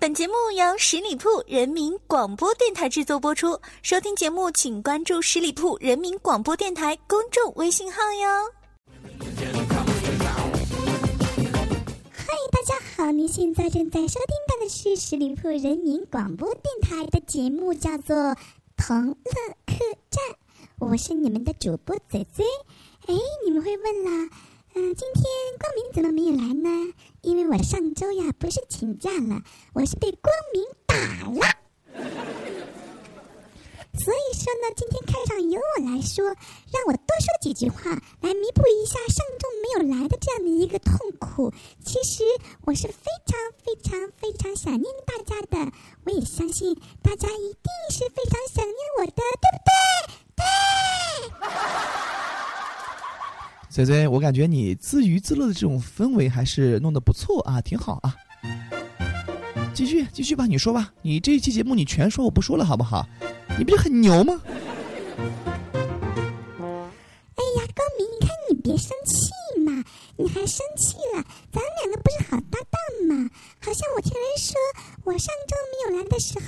本节目由十里铺人民广播电台制作播出。收听节目，请关注十里铺人民广播电台公众微信号哟。嗨，大家好！您现在正在收听到的是十里铺人民广播电台的节目，叫做《同乐客栈》，我是你们的主播嘴嘴。哎，你们会问啦？嗯，今天光明怎么没有来呢？因为我上周呀不是请假了，我是被光明打了。所以说呢，今天开场由我来说，让我多说几句话，来弥补一下上周没有来的这样的一个痛苦。其实我是非常非常非常想念大家的，我也相信大家一定是非常想念我的，对不对？对。嘴嘴，我感觉你自娱自乐的这种氛围还是弄得不错啊，挺好啊。继续继续吧，你说吧，你这一期节目你全说，我不说了，好不好？你不是很牛吗？哎呀，高明，你看你别生气嘛，你还生气了？咱两个不是好搭档吗？好像我听人说，我上周没有来的时候，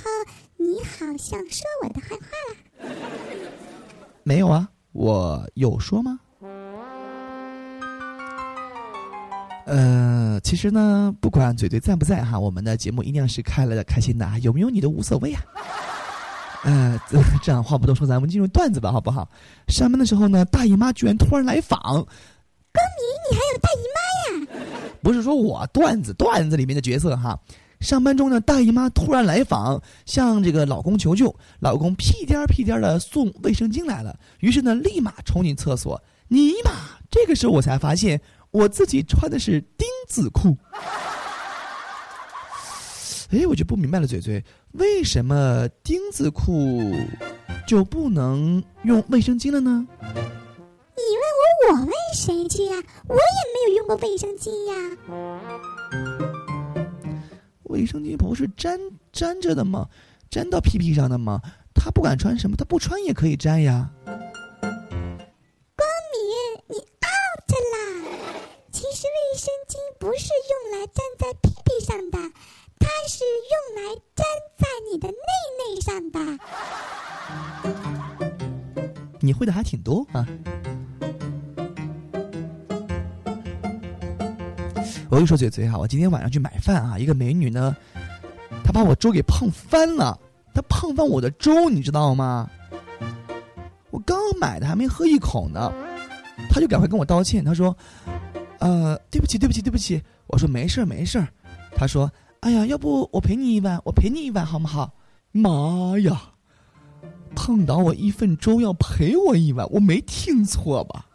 你好像说我的坏话了。没有啊，我有说吗？呃，其实呢，不管嘴嘴在不在哈，我们的节目一定是开了的、开心的，有没有你都无所谓啊。呃，这样话不多说，咱们进入段子吧，好不好？上班的时候呢，大姨妈居然突然来访。高明，你还有大姨妈呀？不是说我段子段子里面的角色哈。上班中呢，大姨妈突然来访，向这个老公求救，老公屁颠儿屁颠儿的送卫生巾来了，于是呢，立马冲进厕所，尼玛！这个时候我才发现。我自己穿的是丁字裤，哎，我就不明白了，嘴嘴，为什么丁字裤就不能用卫生巾了呢？你问我，我问谁去呀？我也没有用过卫生巾呀。卫生巾不是粘粘着的吗？粘到屁屁上的吗？他不管穿什么，他不穿也可以粘呀。粘在屁屁上的，它是用来粘在你的内内上的。你会的还挺多啊！我跟你说嘴嘴哈，我今天晚上去买饭啊，一个美女呢，她把我粥给碰翻了，她碰翻我的粥，你知道吗？我刚买的还没喝一口呢，她就赶快跟我道歉，她说。呃，对不起，对不起，对不起。我说没事儿，没事儿。他说：“哎呀，要不我赔你一碗，我赔你一碗好不好？”妈呀，碰倒我一份粥要赔我一碗，我没听错吧？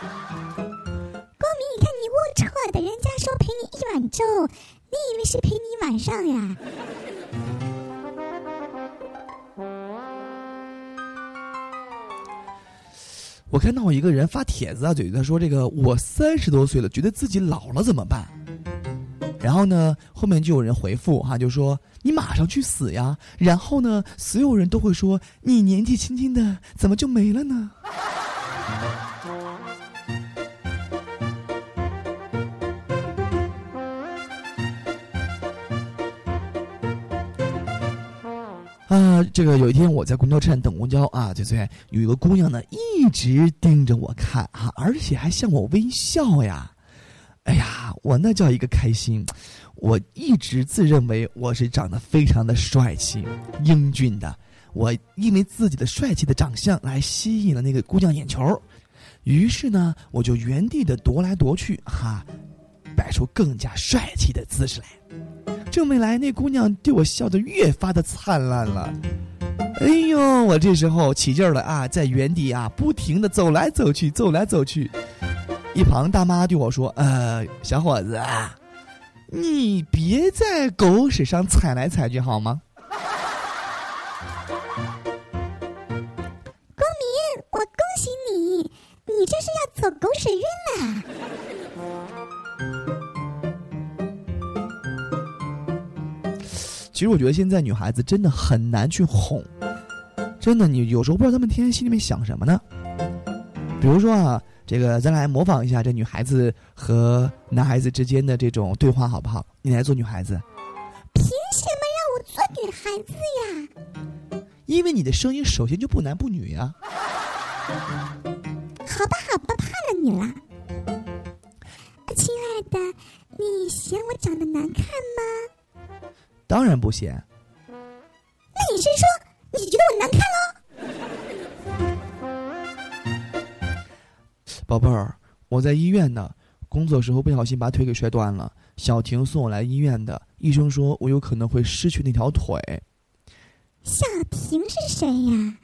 光明，你看你龌龊的，人家说赔你一碗粥，你以为是赔你一晚上呀？我看到一个人发帖子啊，嘴他说这个我三十多岁了，觉得自己老了怎么办？然后呢，后面就有人回复哈，就说你马上去死呀！然后呢，所有人都会说你年纪轻轻的怎么就没了呢？啊，这个有一天我在公交车站等公交啊，对对，有一个姑娘呢一一直盯着我看啊，而且还向我微笑呀。哎呀，我那叫一个开心！我一直自认为我是长得非常的帅气、英俊的，我因为自己的帅气的长相来吸引了那个姑娘眼球，于是呢，我就原地的踱来踱去，哈，摆出更加帅气的姿势来。这么来，那姑娘对我笑得越发的灿烂了。哎呦，我这时候起劲儿了啊，在原地啊不停的走来走去，走来走去。一旁大妈对我说：“呃，小伙子，你别在狗屎上踩来踩去好吗？”光明，我恭喜你，你这是要走狗屎运了。其实我觉得现在女孩子真的很难去哄，真的，你有时候不知道她们天天心里面想什么呢？比如说啊，这个咱来模仿一下这女孩子和男孩子之间的这种对话，好不好？你来做女孩子。凭什么让我做女孩子呀？因为你的声音首先就不男不女呀。好吧，好吧，怕了你了。亲爱的，你嫌我长得难看吗？当然不嫌。那你是说你觉得我难看喽？宝贝儿，我在医院呢，工作时候不小心把腿给摔断了。小婷送我来医院的，医生说我有可能会失去那条腿。小婷是谁呀？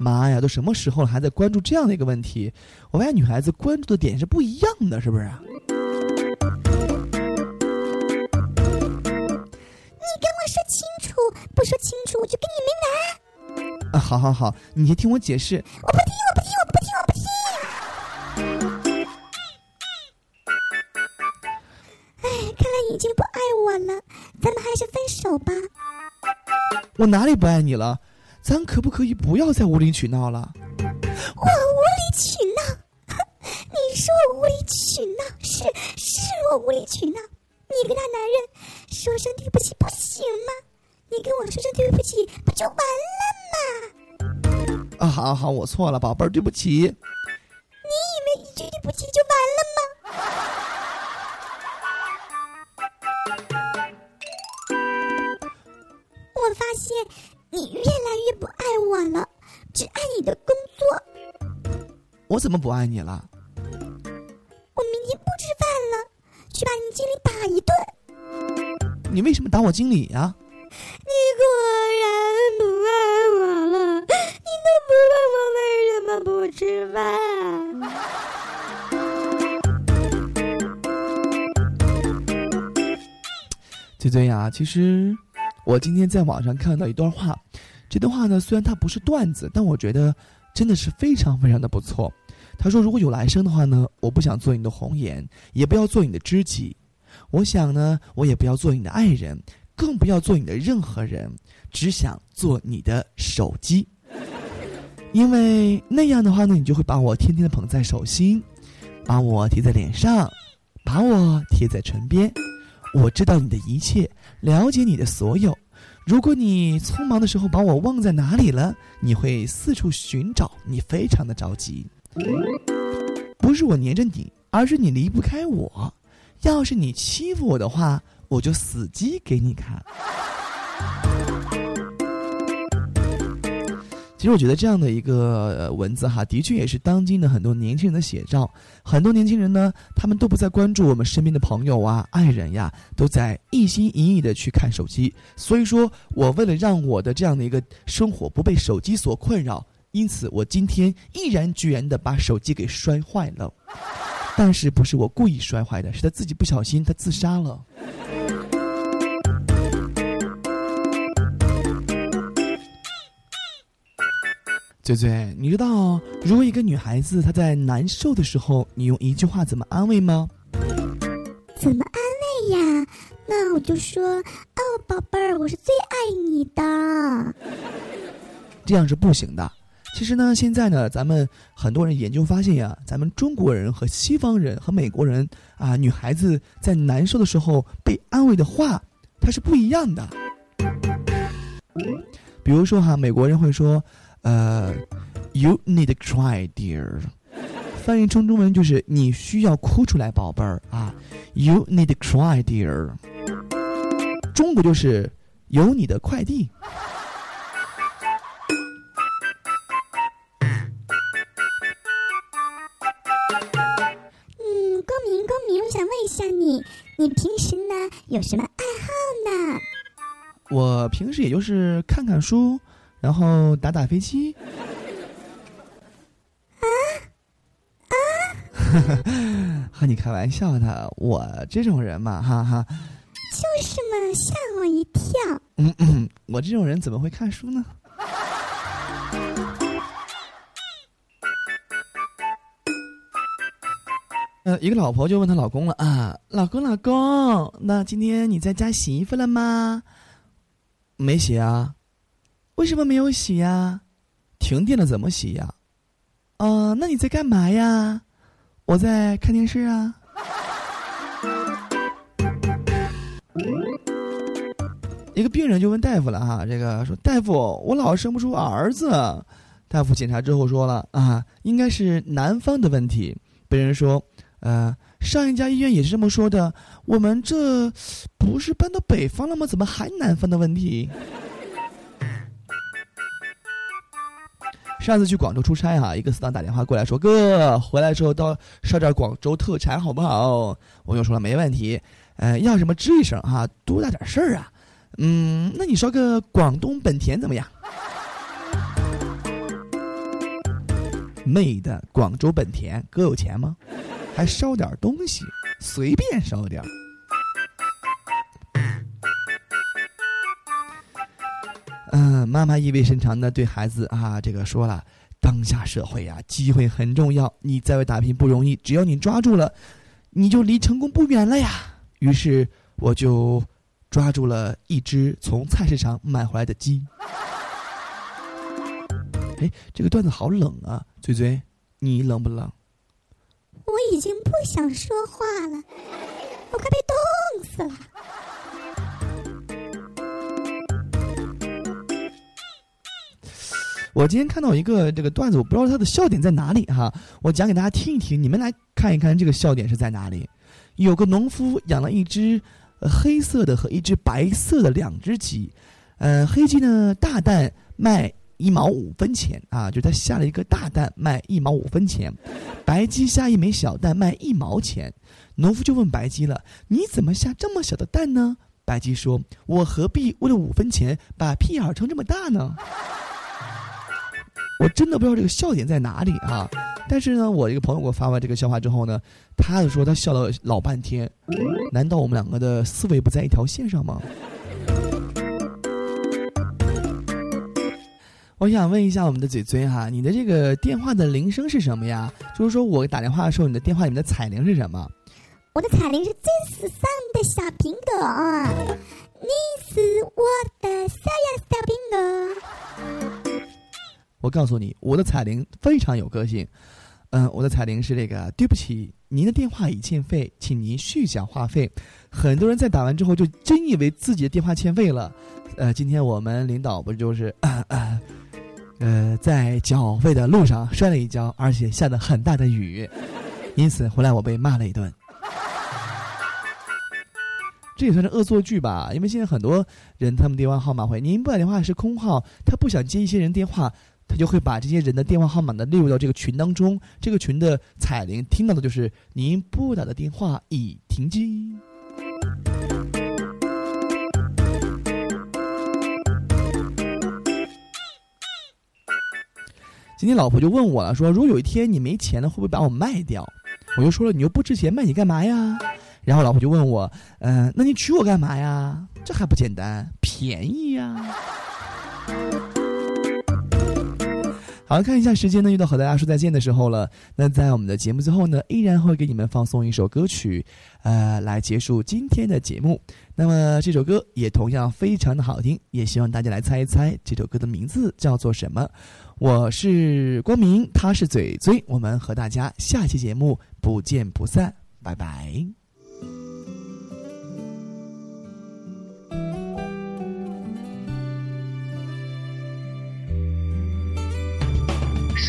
妈呀，都什么时候了，还在关注这样的一个问题？我发现女孩子关注的点是不一样的，是不是？不说清楚我就跟你没完。啊，好好好，你先听我解释。我不听，我不听，我不听，我不听。哎，看来已经不爱我了，咱们还是分手吧。我哪里不爱你了？咱可不可以不要再无理取闹了？我无理取闹？你说我无理取闹？是是我无理取闹？你跟他男人说声对不起不行吗？你跟我说声对不起不就完了吗？啊，好好，我错了，宝贝儿，对不起。你以为一句对不起就完了吗？我发现。你越来越不爱我了，只爱你的工作。我怎么不爱你了？我明天不吃饭了，去把你经理打一顿。你为什么打我经理呀？你果然不爱我了，你都不问我为什么不吃饭。嘴嘴呀，其实。我今天在网上看到一段话，这段话呢虽然它不是段子，但我觉得真的是非常非常的不错。他说：“如果有来生的话呢，我不想做你的红颜，也不要做你的知己。我想呢，我也不要做你的爱人，更不要做你的任何人，只想做你的手机。因为那样的话呢，你就会把我天天的捧在手心，把我贴在脸上，把我贴在唇边。我知道你的一切。”了解你的所有，如果你匆忙的时候把我忘在哪里了，你会四处寻找，你非常的着急。不是我黏着你，而是你离不开我。要是你欺负我的话，我就死鸡给你看。其实我觉得这样的一个文字哈，的确也是当今的很多年轻人的写照。很多年轻人呢，他们都不再关注我们身边的朋友啊、爱人呀，都在一心一意的去看手机。所以说我为了让我的这样的一个生活不被手机所困扰，因此我今天毅然决然的把手机给摔坏了。但是不是我故意摔坏的，是他自己不小心，他自杀了。嘴嘴，你知道如果一个女孩子她在难受的时候，你用一句话怎么安慰吗？怎么安慰呀？那我就说哦，宝贝儿，我是最爱你的。这样是不行的。其实呢，现在呢，咱们很多人研究发现呀，咱们中国人和西方人和美国人啊，女孩子在难受的时候被安慰的话，它是不一样的。比如说哈，美国人会说。呃，You need cry, dear。翻译成中文就是你需要哭出来，宝贝儿啊。You need cry, dear。中国就是有你的快递。嗯，公明，公明，我想问一下你，你平时呢有什么爱好呢？我平时也就是看看书。然后打打飞机，啊啊！和你开玩笑的，我这种人嘛，哈哈。就是嘛，吓我一跳。嗯嗯，我这种人怎么会看书呢？呃，一个老婆就问她老公了啊，老公老公，那今天你在家洗衣服了吗？没洗啊。为什么没有洗呀？停电了怎么洗呀？啊，那你在干嘛呀？我在看电视啊。一个病人就问大夫了哈，这个说大夫，我老生不出儿子。大夫检查之后说了啊，应该是男方的问题。病人说，呃，上一家医院也是这么说的，我们这不是搬到北方了吗？怎么还南方的问题？上次去广州出差哈，一个死党打电话过来说：“哥，回来之后到烧点广州特产好不好？”我就说了没问题，呃，要什么吱一声哈，多大点事儿啊？嗯，那你烧个广东本田怎么样？妹的，广州本田，哥有钱吗？还烧点东西，随便烧点。嗯，妈妈意味深长的对孩子啊，这个说了，当下社会呀，机会很重要，你在外打拼不容易，只要你抓住了，你就离成功不远了呀。于是我就抓住了一只从菜市场买回来的鸡。哎，这个段子好冷啊，嘴嘴，你冷不冷？我已经不想说话了，我快被冻我今天看到一个这个段子，我不知道它的笑点在哪里哈，我讲给大家听一听，你们来看一看这个笑点是在哪里。有个农夫养了一只黑色的和一只白色的两只鸡，呃，黑鸡呢大蛋卖一毛五分钱啊，就他下了一个大蛋卖一毛五分钱，白鸡下一枚小蛋卖一毛钱。农夫就问白鸡了：“你怎么下这么小的蛋呢？”白鸡说：“我何必为了五分钱把屁眼儿撑这么大呢？”我真的不知道这个笑点在哪里啊！但是呢，我一个朋友给我发完这个笑话之后呢，他就说他笑了老半天。难道我们两个的思维不在一条线上吗？我想问一下我们的嘴嘴哈，你的这个电话的铃声是什么呀？就是说我打电话的时候，你的电话里面的彩铃是什么？我的彩铃是最时尚的小苹果，你是我的小呀小苹果。我告诉你，我的彩铃非常有个性。嗯，我的彩铃是这个：对不起，您的电话已欠费，请您续缴话费。很多人在打完之后就真以为自己的电话欠费了。呃，今天我们领导不就是 呃在缴费的路上摔了一跤，而且下的很大的雨，因此回来我被骂了一顿。这也算是恶作剧吧，因为现在很多人他们电话号码会，您拨打电话是空号，他不想接一些人电话。他就会把这些人的电话号码呢列入到这个群当中，这个群的彩铃听到的就是您拨打的电话已停机。今天老婆就问我了，说如果有一天你没钱了，会不会把我卖掉？我就说了，你又不值钱，卖你干嘛呀？然后老婆就问我，嗯，那你娶我干嘛呀？这还不简单，便宜呀。好，看一下时间呢，又到和大家说再见的时候了。那在我们的节目最后呢，依然会给你们放送一首歌曲，呃，来结束今天的节目。那么这首歌也同样非常的好听，也希望大家来猜一猜这首歌的名字叫做什么。我是光明，他是嘴嘴，我们和大家下期节目不见不散，拜拜。